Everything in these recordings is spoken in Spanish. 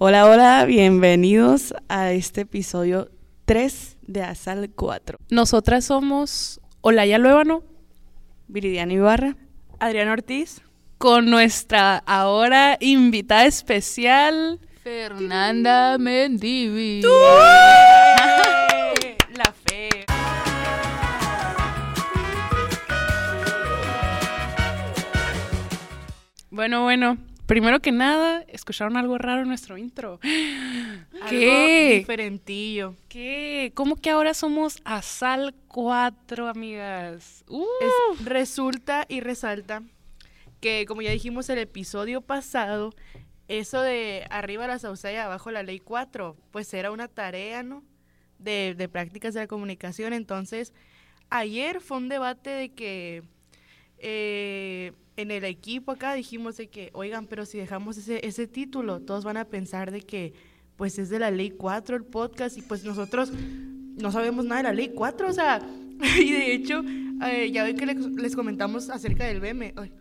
Hola, hola, bienvenidos a este episodio 3 de Asal 4. Nosotras somos Olaya Luébano Viridiana Ibarra. Adriana Ortiz. con nuestra ahora invitada especial. Fernanda Mendivi. La fe. Bueno, bueno, primero que nada, escucharon algo raro en nuestro intro. Algo ¿Qué? diferentillo. ¿Qué? ¿Cómo que ahora somos Asal 4, amigas? Uh, Es- resulta y resalta que, como ya dijimos el episodio pasado, eso de arriba la sauceda y abajo la ley 4, pues era una tarea, ¿no? De, de prácticas de la comunicación. Entonces, ayer fue un debate de que eh, en el equipo acá dijimos de que, oigan, pero si dejamos ese, ese título, todos van a pensar de que, pues es de la ley 4 el podcast y pues nosotros no sabemos nada de la ley 4, o sea, y de hecho, eh, ya ven que les, comentamos acerca del ay,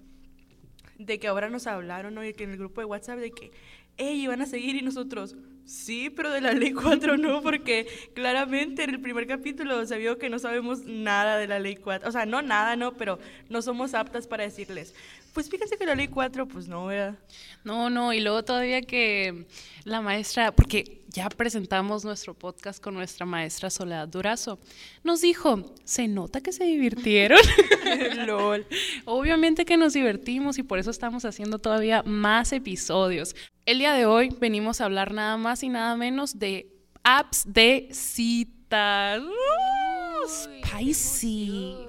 de que ahora nos hablaron. Y que en el grupo de WhatsApp de que, hey, iban a seguir y nosotros, sí, pero de la ley 4 no, porque claramente en el primer capítulo se vio que no sabemos nada de la ley 4, o sea, no nada, no, pero no somos aptas para decirles, pues fíjense que la ley 4, pues no, ¿verdad? no, no, y luego todavía que la maestra, porque ya presentamos nuestro podcast con nuestra maestra Soledad Durazo, nos dijo, se nota que se divirtieron. LOL. Obviamente que nos divertimos y por eso estamos haciendo todavía más episodios. El día de hoy venimos a hablar nada más y nada menos de apps de citas. ¡Uh! spicy.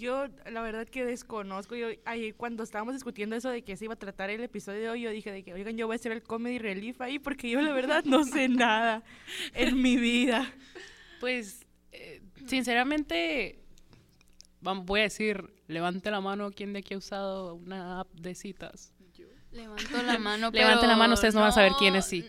Yo, la verdad que desconozco. Yo, ahí, cuando estábamos discutiendo eso de que se iba a tratar el episodio de hoy, yo dije de que, oigan, yo voy a hacer el comedy relief ahí porque yo, la verdad, no sé nada en mi vida. Pues, eh, sinceramente, voy a decir, levante la mano quien de aquí ha usado una app de citas. Levanto la mano. Levanten la pero mano, ustedes no van a saber quién es, sí.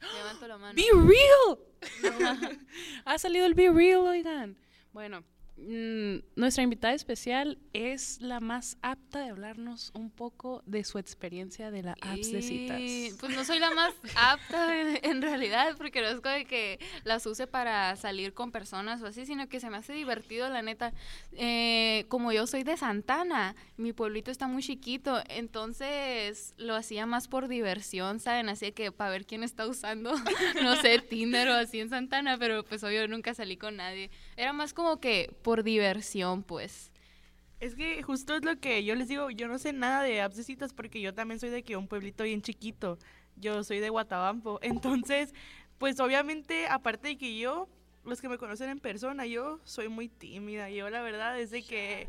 Levanto la mano. Be real. ha salido el Be real, oigan. Bueno, mm, nuestra invitada especial es la más apta de hablarnos un poco de su experiencia de la apps de citas. Pues no soy la más apta en, en realidad, porque no es como de que las use para salir con personas o así, sino que se me hace divertido, la neta. Eh, como yo soy de Santana, mi pueblito está muy chiquito, entonces lo hacía más por diversión, ¿saben? Así que para ver quién está usando, no sé, Tinder o así en Santana, pero pues obvio nunca salí con nadie. Era más como que por diversión, pues. Es que justo es lo que yo les digo, yo no sé nada de apps de citas porque yo también soy de que un pueblito bien chiquito. Yo soy de Guatabampo. Entonces, pues obviamente, aparte de que yo, los que me conocen en persona, yo soy muy tímida. Yo la verdad es de que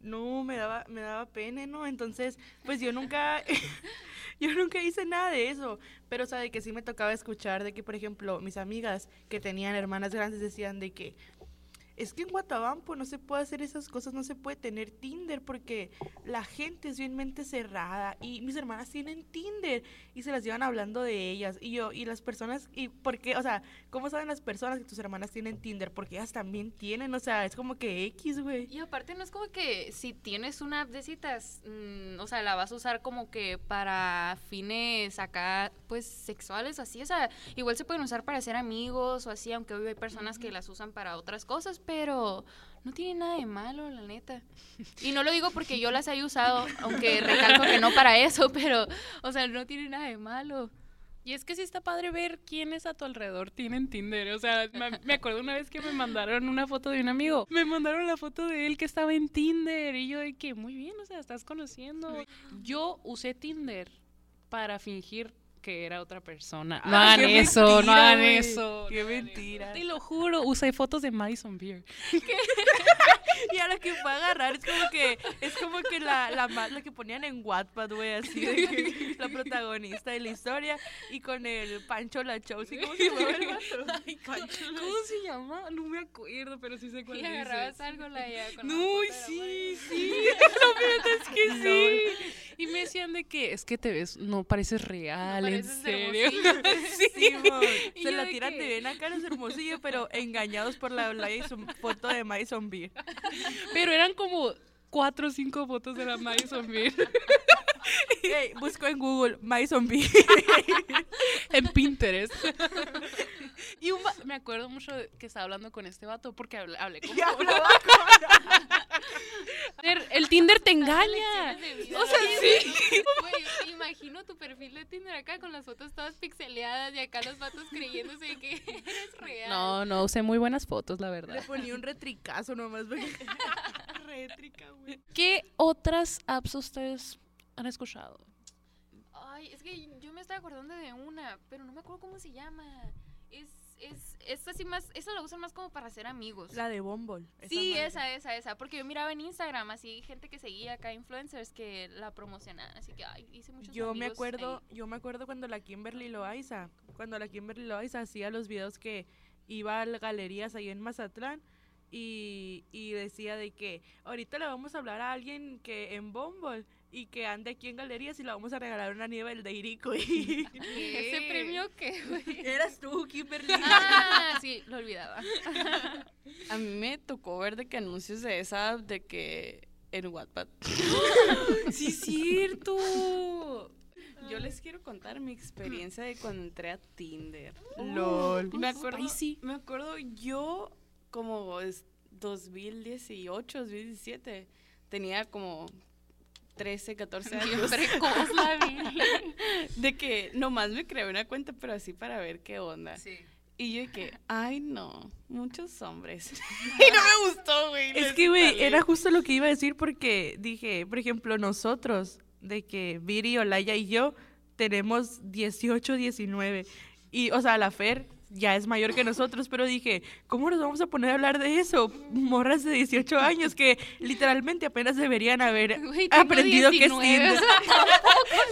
no me daba me daba pena, ¿no? Entonces, pues yo nunca yo nunca hice nada de eso, pero o sea, de que sí me tocaba escuchar de que por ejemplo, mis amigas que tenían hermanas grandes decían de que es que en Guatabampo no se puede hacer esas cosas, no se puede tener Tinder porque la gente es bien mente cerrada y mis hermanas tienen Tinder y se las llevan hablando de ellas y yo y las personas y por qué, o sea, ¿cómo saben las personas que tus hermanas tienen Tinder? Porque ellas también tienen, o sea, es como que X, güey. Y aparte no es como que si tienes una app de citas, mm, o sea, la vas a usar como que para fines acá, pues sexuales así, o sea, igual se pueden usar para ser amigos o así, aunque hoy hay personas que las usan para otras cosas, pero no tiene nada de malo, la neta. Y no lo digo porque yo las haya usado, aunque recalco que no para eso, pero, o sea, no tiene nada de malo. Y es que sí está padre ver quiénes a tu alrededor tienen Tinder. O sea, me, me acuerdo una vez que me mandaron una foto de un amigo. Me mandaron la foto de él que estaba en Tinder. Y yo de que, muy bien, o sea, estás conociendo. Yo usé Tinder para fingir que era otra persona. No hagan eso, no hagan eso. Qué no mentira. eso. Te lo juro, usé fotos de Madison Beer. Y a la que fue a agarrar es como que es como que la, la, la que ponían en Wattpad, güey, así de que la protagonista de la historia y con el Pancho La ¿cómo se llama el vato? ¿Cómo se llama? No me acuerdo, pero sí sé cuál Y dices. agarrabas algo la ya con la No, sí, sí. Lo es que sí. Y me decían de que es que te ves, no pareces real, en serio. Sí, Y se la tiran de bien acá los hermosillos, pero engañados por la Madison- foto de Madison Beer. Pero eran como cuatro o cinco fotos de la Madison. Ey, busco en Google Madison Beer. en Pinterest. y un va- me acuerdo mucho que estaba hablando con este vato porque hablé, hablé con Tinder- El Tinder te engaña. O sea, sí. Güey, imagino tu perfil de Tinder acá con las fotos todas pixeleadas y acá los vatos creyéndose que eres real. No, no, usé muy buenas fotos, la Le verdad. ponía un retricazo nomás. porque- Rétrica, güey. ¿Qué otras apps ustedes han escuchado? Ay, es que yo me estaba acordando de una, pero no me acuerdo cómo se llama. Es, es, es así más, esa la usan más como para hacer amigos. La de Bumble. sí, madre. esa, esa, esa. Porque yo miraba en Instagram así gente que seguía acá, influencers que la promocionaban. Así que, ay, hice muchos Yo me acuerdo, ahí. yo me acuerdo cuando la Kimberly Loaiza, cuando la Kimberly Loaiza hacía los videos que iba a las galerías ahí en Mazatlán y, y decía de que ahorita le vamos a hablar a alguien que en Bumble y que ande aquí en galerías y le vamos a regalar una nieve de Irico y ¿Ese premio qué, güey? eras tú, Kimberly. Ah, sí, lo olvidaba. A mí me tocó ver de que anuncios de esa app de que en Wattpad. sí, es cierto. Yo les quiero contar mi experiencia de cuando entré a Tinder. LOL. Me acuerdo, Spicy. me acuerdo yo como es 2018, 2017, tenía como 13, 14 años. Precoz la vi. De que nomás me creé una cuenta, pero así para ver qué onda. Y yo que, ay no, muchos hombres. y no me gustó, güey. Es que, güey, era justo lo que iba a decir porque dije, por ejemplo, nosotros, de que Viri, Olaya y yo tenemos 18, 19. Y, o sea, la Fer ya es mayor que nosotros, pero dije, ¿cómo nos vamos a poner a hablar de eso? Morras de 18 años que literalmente apenas deberían haber aprendido que es 19, Tinder.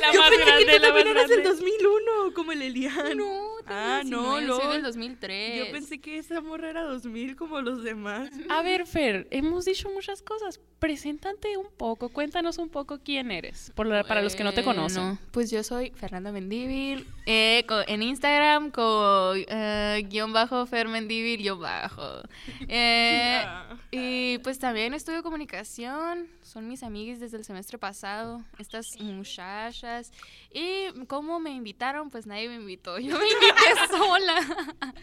La Yo más pensé grande, que tú la también eras del grande. 2001, como el Elian. No, Ah, no, 19, soy lol. del 2003. Yo pensé que esa morra era 2000 como los demás. A ver, Fer, hemos dicho muchas cosas. Preséntate un poco, cuéntanos un poco quién eres, por la- para los que no te conocen. Bueno, Pues yo soy Fernanda Mendívil, eh, en Instagram con eh, guion bajo Fer Mendívil, guion bajo. Eh, y pues también estudio comunicación, son mis amigas desde el semestre pasado, estas muchachas. Y como me invitaron, pues nadie me invitó, yo me invité sola.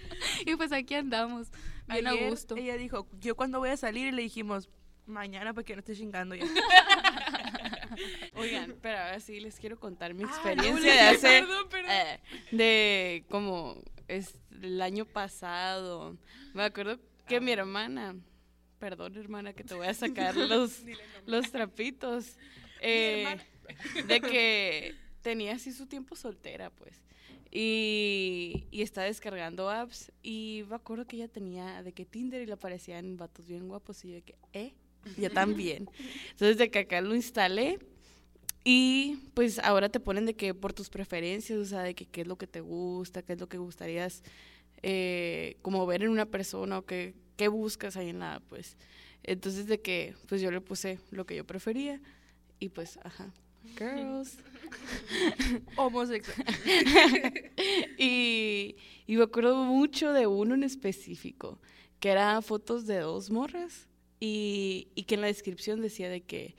y pues aquí andamos, bien Ayer a gusto. Ella dijo, yo cuando voy a salir y le dijimos, mañana para que no esté chingando ya. Oigan, pero ahora sí les quiero contar mi Ah, experiencia no, de hace, perdón, perdón. eh, de como es el año pasado. Me acuerdo que mi hermana, perdón hermana que te voy a sacar los, los trapitos, eh, de que tenía así su tiempo soltera, pues. Y, y estaba descargando apps y me acuerdo que ella tenía de que Tinder y le aparecían vatos bien guapos y yo de que, ¿eh? Yo también. Entonces de que acá lo instalé y pues ahora te ponen de que por tus preferencias, o sea, de que qué es lo que te gusta, qué es lo que gustarías eh, como ver en una persona o qué, qué buscas ahí en la app, pues. Entonces de que pues yo le puse lo que yo prefería y pues, ajá, girls. Homosexual. y, y me acuerdo mucho de uno en específico, que eran fotos de dos morras y, y que en la descripción decía de que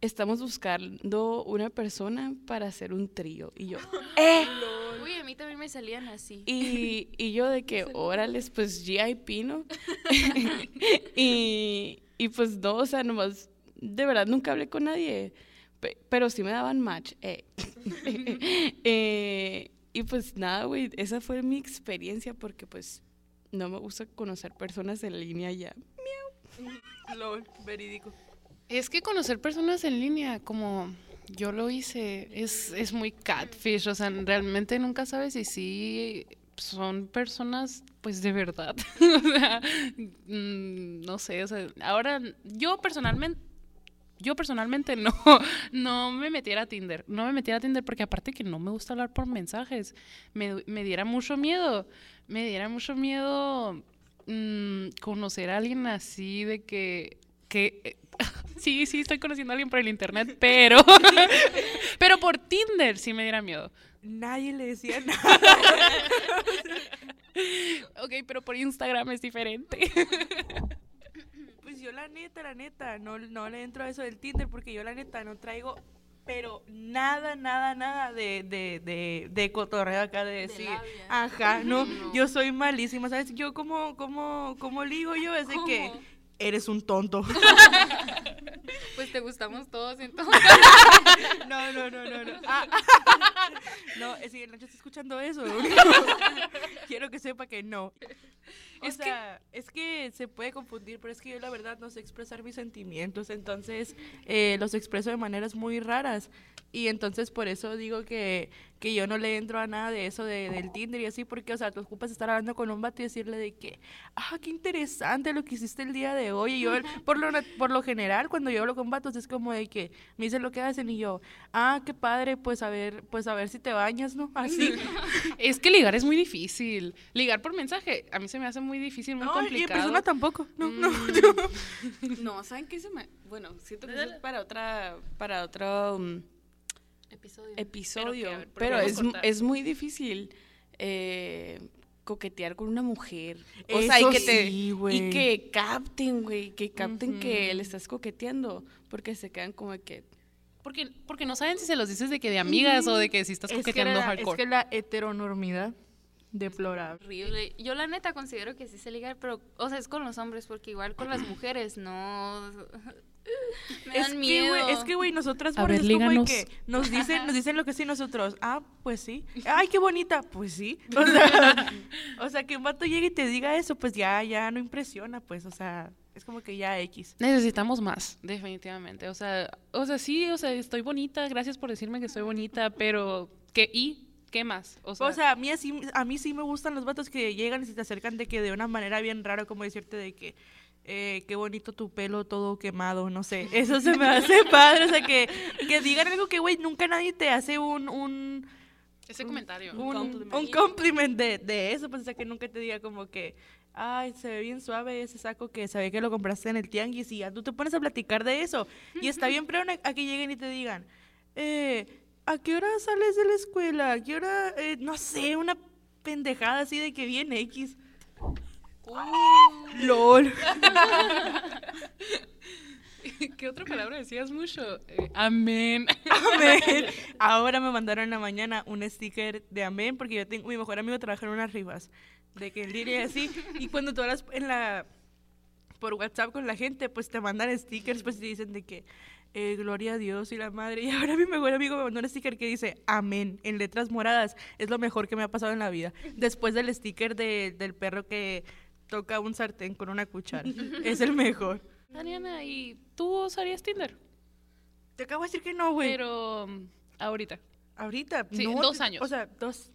estamos buscando una persona para hacer un trío. Y yo, ¡eh! Uy, a mí también me salían así. Y, y yo de que, órales, pues GIP, ¿no? y, y pues no, o sea, nomás, de verdad nunca hablé con nadie, pero sí me daban match. eh. Eh, y pues nada, güey, esa fue mi experiencia porque pues no me gusta conocer personas en línea ya. LOL, verídico. Es que conocer personas en línea, como yo lo hice, es, es muy catfish. O sea, realmente nunca sabes si sí son personas, pues de verdad. o sea, mm, no sé, o sea, ahora yo personalmente. Yo personalmente no, no me metiera a Tinder, no me metiera a Tinder porque aparte que no me gusta hablar por mensajes, me, me diera mucho miedo, me diera mucho miedo mm, conocer a alguien así de que, que eh, sí, sí, estoy conociendo a alguien por el internet, pero, pero por Tinder sí me diera miedo. Nadie le decía nada. Ok, pero por Instagram es diferente. Neta, la neta, no, no le entro a eso del Tinder porque yo la neta no traigo pero nada, nada, nada de, de, de, de cotorreo acá de decir, labia. ajá, no, No. yo soy malísima, ¿sabes? Yo como, como, como ligo yo, es de que eres un tonto. Pues te gustamos todos entonces. No, no, no, no, no. Ah, no, es que el Nacho está escuchando eso. Quiero que sepa que no. O Es que- sea, es que se puede confundir, pero es que yo la verdad no sé expresar mis sentimientos, entonces eh, los expreso de maneras muy raras. Y entonces por eso digo que, que yo no le entro a nada de eso de, del Tinder y así, porque, o sea, tú ocupas estar hablando con un vato y decirle de que, ah, qué interesante lo que hiciste el día de hoy. Y yo, por lo, por lo general, cuando yo hablo con vatos, es como de que me dicen lo que hacen y yo, ah, qué padre, pues a ver, pues a ver si te bañas, ¿no? Así. Es que ligar es muy difícil. Ligar por mensaje, a mí se me hace muy difícil, muy No, y en complicado. persona tampoco. No, no. Mm. No, ¿saben qué se me...? Bueno, siento que es para otra, para otro mm, Episodio. episodio, a ver, ¿por qué pero es, es muy difícil eh, coquetear con una mujer. O Eso sea, y que te... sí, güey. y que capten, güey, que capten que le estás coqueteando, porque se quedan como que... Porque, porque no saben si se los dices de que de amigas o de que si estás Es que, coqueteando la, es hardcore. que la heteronormidad deplorable. horrible. Yo la neta considero que sí se ligar, pero, o sea, es con los hombres, porque igual con las mujeres no... Me Es dan que, miedo. güey, es que, güey, nosotras A por ver, eso es como que nos dicen, nos dicen lo que sí nosotros. Ah, pues sí. Ay, qué bonita. Pues sí. O sea, o sea, que un vato llegue y te diga eso, pues ya, ya no impresiona, pues, o sea, es como que ya X. Necesitamos más, definitivamente. O sea, o sea, sí, o sea, estoy bonita, gracias por decirme que estoy bonita, pero ¿qué y qué más? O sea, O sea, a mí, así, a mí sí me gustan los vatos que llegan y se te acercan de que de una manera bien rara, como decirte de que eh, qué bonito tu pelo todo quemado, no sé. Eso se me hace padre, o sea, que, que digan algo que, güey, nunca nadie te hace un... un ese comentario. un, compliment. un compliment de, de eso, pues o sea, que nunca te diga como que, ay, se ve bien suave ese saco que ve que lo compraste en el tianguis y ya tú te pones a platicar de eso. Y está bien, pero a que lleguen y te digan, eh, ¿a qué hora sales de la escuela? ¿A qué hora, eh, no sé, una pendejada así de que viene X? LOL. ¿Qué otra palabra decías mucho? Eh, amén. Amén. Ahora me mandaron en la mañana un sticker de amén porque yo tengo mi mejor amigo trabaja en unas rifas de que línea y así y cuando tú hablas en la por WhatsApp con la gente pues te mandan stickers pues te dicen de que eh, gloria a Dios y la madre y ahora mi mejor amigo me mandó un sticker que dice amén en letras moradas es lo mejor que me ha pasado en la vida después del sticker de- del perro que toca un sartén con una cuchara es el mejor Ariana, ¿y tú usarías Tinder? te acabo de decir que no güey Pero mm, ahorita. Ahorita, Sí, no, en dos años. O sea, dos.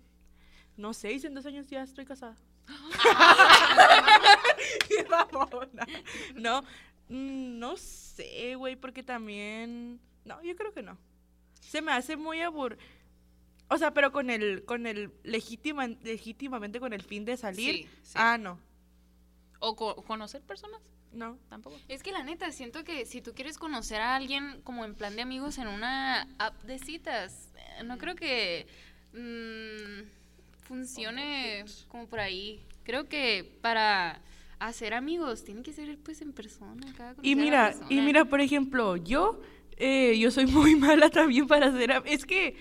No sé, en dos años ya estoy casada. Qué mamona. No, mm, no sé, güey, porque también. No, yo creo que no. Se me hace muy abur. O sea, pero con el, con el legítima, legítimamente con el fin de salir. Sí, sí. Ah, no. ¿O co- conocer personas? No. Tampoco. Es que la neta, siento que si tú quieres conocer a alguien como en plan de amigos en una app de citas, eh, no creo que mm, funcione como por ahí. Creo que para hacer amigos tiene que ser pues en persona. acá, Y mira, y mira, por ejemplo, yo, eh, yo soy muy mala también para hacer, es que,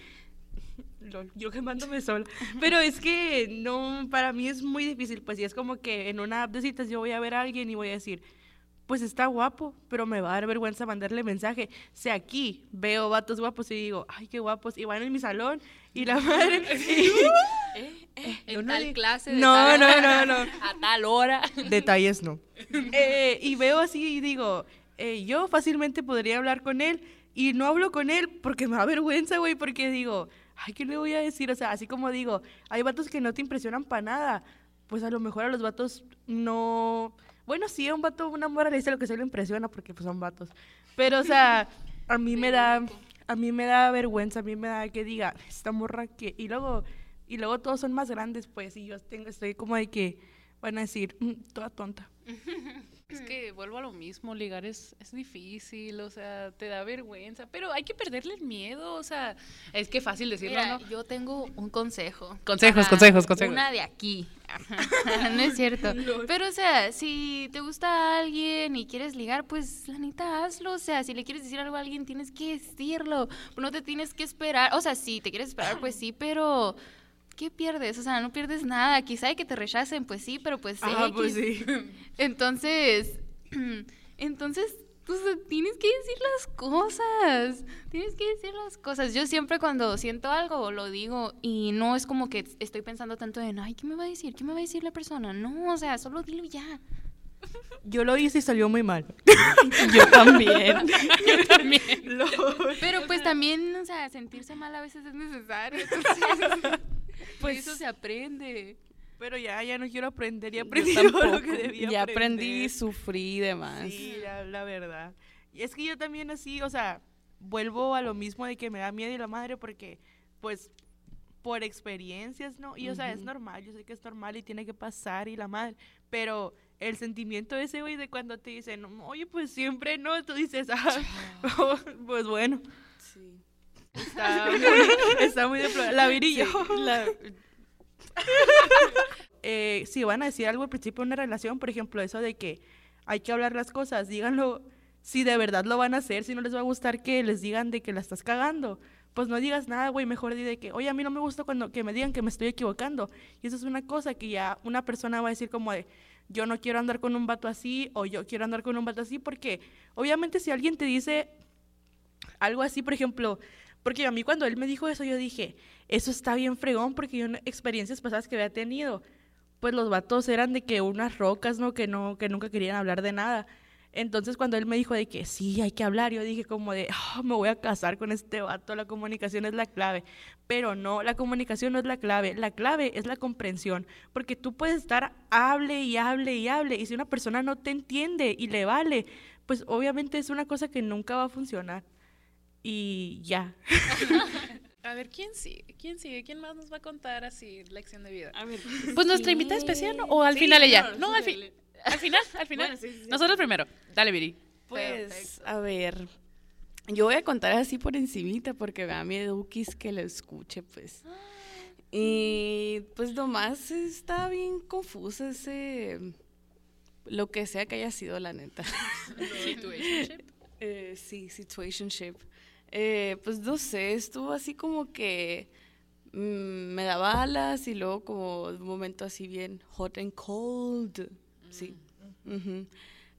lol, yo quemándome sola, pero es que no, para mí es muy difícil, pues, y es como que en una app de citas yo voy a ver a alguien y voy a decir, pues está guapo, pero me va a dar vergüenza mandarle mensaje. Si aquí veo vatos guapos y digo, ay, qué guapos, y van en mi salón, y la madre, y- en no, no tal clase de no, tal- no, no, no. A tal hora. Detalles no. Eh, y veo así y digo, eh, yo fácilmente podría hablar con él y no hablo con él porque me da vergüenza, güey, porque digo, ay, ¿qué le voy a decir? O sea, así como digo, hay vatos que no te impresionan para nada, pues a lo mejor a los vatos no... Bueno, sí, a un vato, una morra le dice lo que se le impresiona porque pues son vatos. Pero, o sea, a mí me da... A mí me da vergüenza, a mí me da que diga, esta morra que... Y luego, y luego todos son más grandes, pues, y yo tengo, estoy como de que van a decir, "Mm, toda tonta. Es que vuelvo a lo mismo, ligar es, es difícil, o sea, te da vergüenza, pero hay que perderle el miedo, o sea, es que fácil decirlo, Mira, ¿no? yo tengo un consejo. Consejos, consejos, consejos. Una de aquí no es cierto. Pero, o sea, si te gusta alguien y quieres ligar, pues la neta hazlo. O sea, si le quieres decir algo a alguien, tienes que decirlo. No te tienes que esperar. O sea, si te quieres esperar, pues sí, pero. ¿Qué pierdes? O sea, no pierdes nada. Quizá hay que te rechacen, pues sí, pero pues. Ah, X. pues sí. Entonces. Entonces, pues tienes que decir las cosas. Tienes que decir las cosas. Yo siempre cuando siento algo lo digo y no es como que estoy pensando tanto en, ay, ¿qué me va a decir? ¿Qué me va a decir la persona? No, o sea, solo dilo ya. Yo lo hice y salió muy mal. Yo también. Yo también. Pero pues también, o sea, sentirse mal a veces es necesario. Entonces, pues eso se aprende. Pero ya, ya no quiero aprender. Ya aprendí todo lo que debía Ya aprender. aprendí, sufrí y demás. Sí, la, la verdad. Y es que yo también así, o sea, vuelvo a lo mismo de que me da miedo y la madre porque, pues, por experiencias, ¿no? Y, o sea, es normal, yo sé que es normal y tiene que pasar y la madre, pero el sentimiento ese, güey, de cuando te dicen, oye, pues siempre no, tú dices, ah, pues bueno, Sí. está muy, está muy deplorable. La virillo. La- eh, si van a decir algo al principio de una relación, por ejemplo, eso de que hay que hablar las cosas, díganlo si de verdad lo van a hacer, si no les va a gustar que les digan de que la estás cagando. Pues no digas nada, güey, mejor di de que, oye, a mí no me gusta cuando que me digan que me estoy equivocando. Y eso es una cosa que ya una persona va a decir como de, yo no quiero andar con un vato así o yo quiero andar con un vato así, porque obviamente si alguien te dice algo así, por ejemplo, porque a mí cuando él me dijo eso, yo dije, eso está bien fregón, porque yo en experiencias pasadas que había tenido, pues los vatos eran de que unas rocas, ¿no? Que no, que nunca querían hablar de nada. Entonces cuando él me dijo de que sí, hay que hablar, yo dije como de, "Ah, me voy a casar con este vato, la comunicación es la clave. Pero no, la comunicación no es la clave, la clave es la comprensión, porque tú puedes estar hable y hable y hable, y si una persona no te entiende y le vale, pues obviamente es una cosa que nunca va a funcionar. Y ya. A ver, ¿quién sigue? ¿Quién sigue? ¿Quién más nos va a contar así lección de vida? A ver. Pues nuestra invitada especial, ¿no? O al Sí, final ella. no, al, dale. al final, al final. Bueno, sí, sí, sí. Nosotros primero. Dale, Viri. Pues, a ver, yo voy a contar así por encimita porque me da miedo Ukis que lo escuche, pues. Y pues nomás está bien confuso ese, lo que sea que haya sido la neta. Situationship. Eh, sí, situationship. Eh, pues no sé, estuvo así como que mm, me daba alas y luego como un momento así bien hot and cold. Sí. Ujú.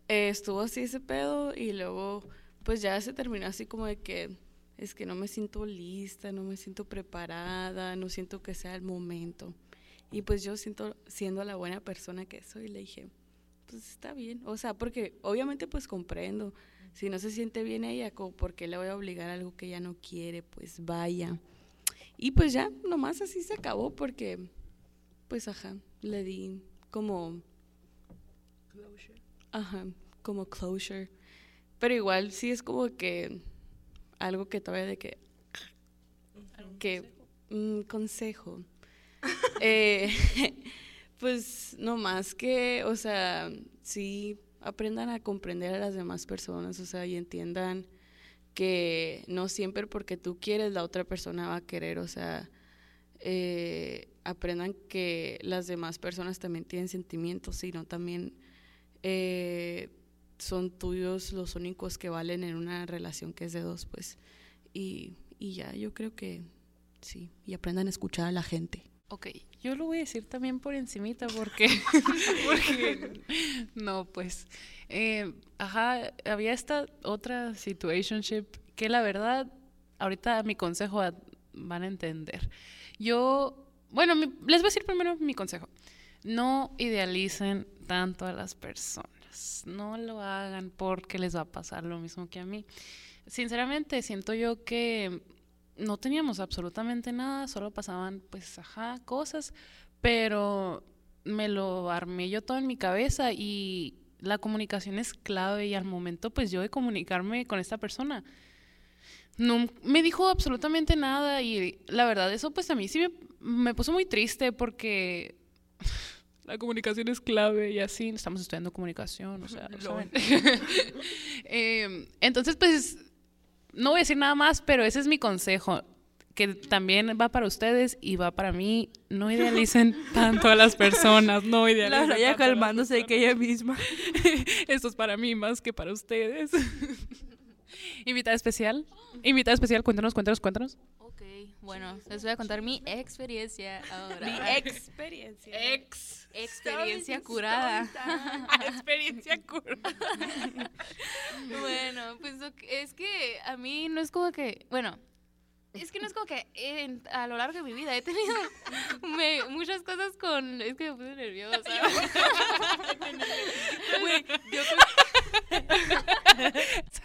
Eh, estuvo así ese pedo y luego pues ya se terminó así como de que es que no me siento lista, no me siento preparada, no siento que sea el momento. Y pues yo siento, siendo la buena persona que soy, le dije, pues está bien. O sea, porque obviamente pues comprendo. Si no se siente bien ella, como por qué le voy a obligar a algo que ella no quiere, pues vaya. Y pues ya, nomás así se acabó porque, pues ajá, le di como, ajá, como closure. Pero igual sí es como que algo que todavía de que, que, un consejo. Eh, pues no más que, o sea, sí aprendan a comprender a las demás personas, o sea, y entiendan que no siempre porque tú quieres la otra persona va a querer, o sea, eh, aprendan que las demás personas también tienen sentimientos, sino también eh, son tuyos los únicos que valen en una relación que es de dos, pues, y, y ya, yo creo que sí, y aprendan a escuchar a la gente. Ok, yo lo voy a decir también por encimita porque, porque no, pues, eh, ajá, había esta otra situationship que la verdad, ahorita mi consejo a- van a entender. Yo, bueno, mi- les voy a decir primero mi consejo. No idealicen tanto a las personas, no lo hagan porque les va a pasar lo mismo que a mí. Sinceramente, siento yo que no teníamos absolutamente nada, solo pasaban, pues, ajá, cosas, pero me lo armé yo todo en mi cabeza y la comunicación es clave y al momento, pues, yo de comunicarme con esta persona, no me dijo absolutamente nada y la verdad, eso, pues, a mí sí me, me puso muy triste porque la comunicación es clave y así, estamos estudiando comunicación, o sea, lo saben. Em, entonces, pues, no voy a decir nada más, pero ese es mi consejo. que también va para ustedes y va para mí. No idealicen tanto a las personas, no La idealicen. Raya tanto a las calmándose de que ella misma. Esto es para mí más que para ustedes. Invitada especial. Invitada especial, cuéntanos, cuéntanos, cuéntanos. Bueno, les voy a contar mi experiencia ahora. Mi experiencia. Ex. experiencia curada. Experiencia curada. Bueno, pues lo que- es que a mí no es como que, bueno, es que no es como que en- a lo largo de mi vida he tenido me- muchas cosas con, es que me puse nerviosa. Güey, yo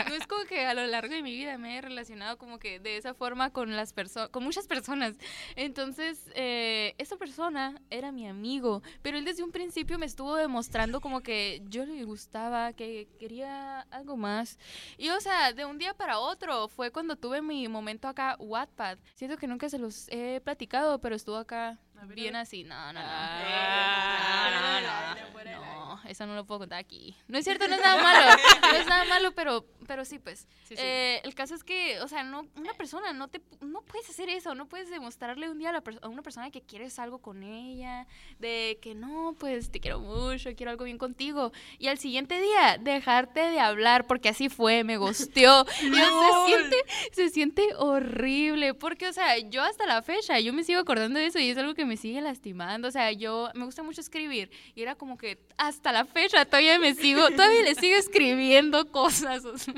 no es como que a lo largo de mi vida me he relacionado como que de esa forma con las personas, con muchas personas. Entonces, eh, esa persona era mi amigo, pero él desde un principio me estuvo demostrando como que yo le gustaba, que quería algo más. Y o sea, de un día para otro fue cuando tuve mi momento acá, Wattpad. Siento que nunca se los he platicado, pero estuvo acá bien así. No, no, no. Ah, no, no, no. Eso no lo puedo contar aquí. No es cierto, no es nada malo. No es nada malo, pero, pero sí, pues. Eh, el caso es que, o sea, no, una persona no te no puedes hacer eso, no puedes demostrarle un día a, la a una persona que quieres algo con ella, de que no, pues te quiero mucho, quiero algo bien contigo. Y al siguiente día, dejarte de hablar, porque así fue, me gosteó. Y se siente, se siente horrible, porque, o sea, yo hasta la fecha, yo me sigo acordando de eso y es algo que me sigue lastimando. O sea, yo me gusta mucho escribir y era como que hasta la fecha todavía me sigo, todavía le sigo escribiendo cosas. o sea.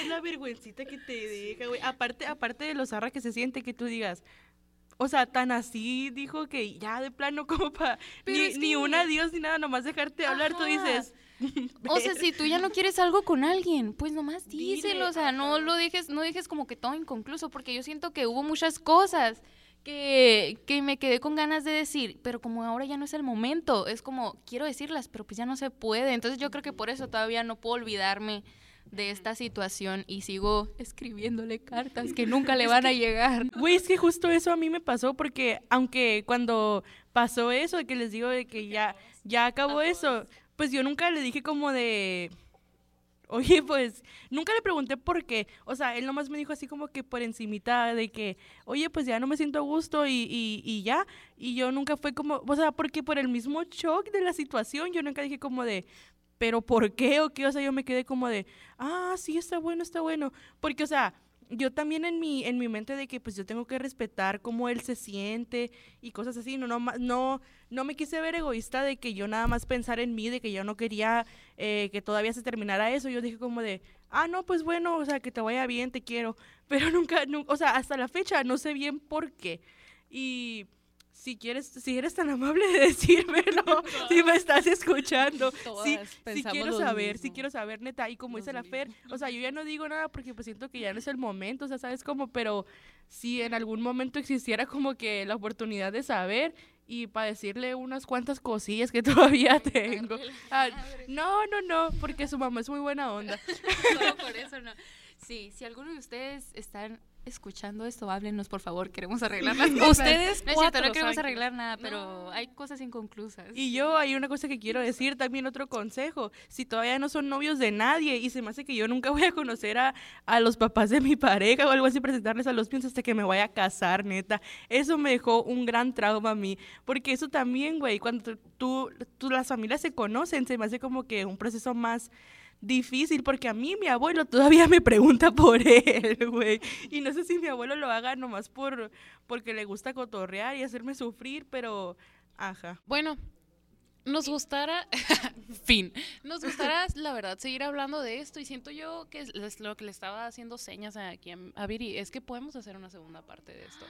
Es la vergüencita que te deja, güey. Aparte, aparte de lo zarra que se siente que tú digas, o sea, tan así dijo que ya de plano como para ni, es ni que- un adiós ni nada, nomás dejarte hablar, tú dices. O sea, si tú ya no quieres algo con alguien, pues nomás Dile, díselo, o sea, no lo dejes, no dejes como que todo inconcluso, porque yo siento que hubo muchas cosas que, que me quedé con ganas de decir, pero como ahora ya no es el momento, es como, quiero decirlas, pero pues ya no se puede, entonces yo creo que por eso todavía no puedo olvidarme de esta situación y sigo escribiéndole cartas que nunca le van a llegar. Güey, es que justo eso a mí me pasó porque aunque cuando pasó eso de que les digo de que ya ya acabó eso, pues yo nunca le dije como de Oye, pues nunca le pregunté por qué. O sea, él nomás me dijo así como que por encimita de que, oye, pues ya no me siento a gusto y, y, y ya. Y yo nunca fue como, o sea, porque por el mismo shock de la situación, yo nunca dije como de, pero ¿por qué o qué? O sea, yo me quedé como de, ah, sí, está bueno, está bueno. Porque, o sea, yo también en mi, en mi mente de que pues yo tengo que respetar cómo él se siente y cosas así, no, no, no, no me quise ver egoísta de que yo nada más pensar en mí, de que yo no quería eh, que todavía se terminara eso, yo dije como de, ah, no, pues bueno, o sea, que te vaya bien, te quiero, pero nunca, nu- o sea, hasta la fecha no sé bien por qué. Y si quieres, si eres tan amable de decírmelo, si me estás escuchando, sí pensamos quiero saber, mismo. quiero saber, neta, y como dice Lo la Fer, o sea, yo ya no digo nada porque pues siento que ya no es el momento, o sea, sabes cómo, pero si en algún momento existiera como que la oportunidad de saber y para decirle unas cuantas cosillas que todavía tengo. Ah, no, no, no, porque su mamá es muy buena onda. Solo por eso no. Sí, si alguno de ustedes están escuchando esto, háblenos, por favor. Queremos arreglar las cosas. Ustedes No es cierto, cuatro no queremos arreglar nada, pero hay cosas inconclusas. Y yo hay una cosa que quiero decir, también otro consejo. Si todavía no son novios de nadie y se me hace que yo nunca voy a conocer a, a los papás de mi pareja o algo así, presentarles a los míos hasta que me vaya a casar, neta. Eso me dejó un gran trauma a mí. Porque eso también, güey, cuando tú, tú, tú- las familias se conocen, se me hace como que un proceso más difícil porque a mí mi abuelo todavía me pregunta por él, güey. Y no sé si mi abuelo lo haga nomás por porque le gusta cotorrear y hacerme sufrir, pero ajá. Bueno, nos gustara, fin, nos gustara, la verdad, seguir hablando de esto y siento yo que es lo que le estaba haciendo señas aquí a, a Viri, es que podemos hacer una segunda parte de esto.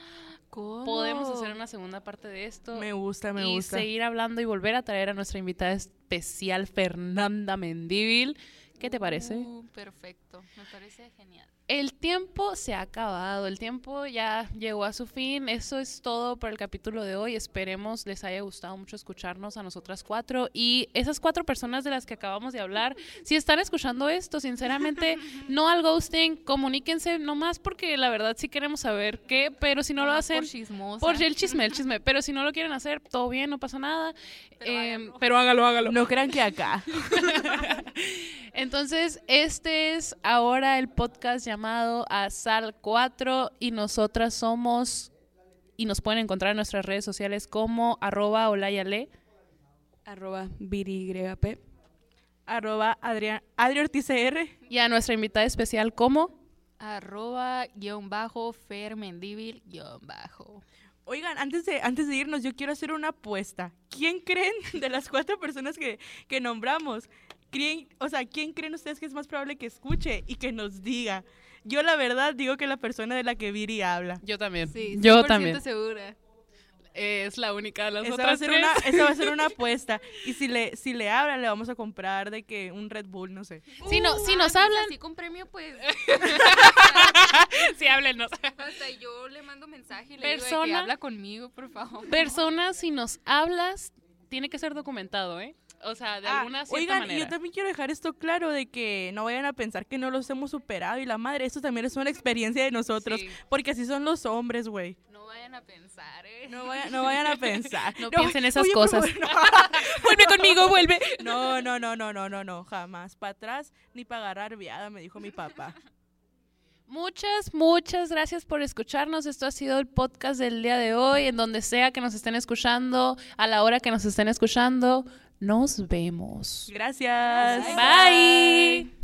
¿Cómo? Podemos hacer una segunda parte de esto Me gusta, me y gusta. seguir hablando y volver a traer a nuestra invitada especial, Fernanda Mendívil. ¿Qué te parece? Uh, perfecto, me parece genial. El tiempo se ha acabado, el tiempo ya llegó a su fin. Eso es todo por el capítulo de hoy. Esperemos les haya gustado mucho escucharnos a nosotras cuatro y esas cuatro personas de las que acabamos de hablar. Si están escuchando esto, sinceramente, no al ghosting, comuníquense nomás porque la verdad sí queremos saber qué, pero si no lo hacen, Por chismosa. por el chisme, el chisme. Pero si no lo quieren hacer, todo bien, no pasa nada. Pero Em, háganlo. pero hágalo, hágalo. No crean que acá. Entonces, este es ahora el podcast llamado A Sal 4 y nosotras somos, y nos pueden encontrar en nuestras redes sociales como arroba olayale. Arroba viriyp. Arroba Adrián, Adri Ortiz CR. Y a nuestra invitada especial como... Arroba guion bajo fermendivil guion bajo. Oigan, antes de, antes de irnos, yo quiero hacer una apuesta. ¿Quién creen de las cuatro personas que, que nombramos? ¿Creen, o sea, ¿quién creen ustedes que es más probable que escuche y que nos diga? Yo la verdad digo que la persona de la que Viri habla. Yo también. Sí, Yo 100% también. segura. Es la única de las Esa va, a otras ser tres. una, esa va a ser una apuesta. Y si le, si le habla, le vamos a comprar de que un Red Bull, no sé. Si, no, si Ah, nos pues hablan... Así con premio, pues. sí, háblenos. Hasta yo le mando mensaje y le digo de que Persona- habla conmigo, por favor. Personas, si nos hablas, tiene que ser documentado, ¿eh? O sea, de Ah, alguna cierta oigan, y manera. yo también quiero dejar esto claro de que no vayan a pensar que no los hemos superado y la madre, esto también es una experiencia de nosotros, Sí. porque así son los hombres, güey. No vayan a pensar, ¿eh? No vayan, no vayan a pensar. No piensen esas oye, cosas. vuelve conmigo, vuelve. No, no, no, no, no, no, no, jamás. Para atrás ni para agarrar viada, me dijo mi papá. Muchas, muchas gracias por escucharnos. Esto ha sido el podcast del día de hoy. En donde sea que nos estén escuchando, a la hora que nos estén escuchando, nos vemos. Gracias. Bye.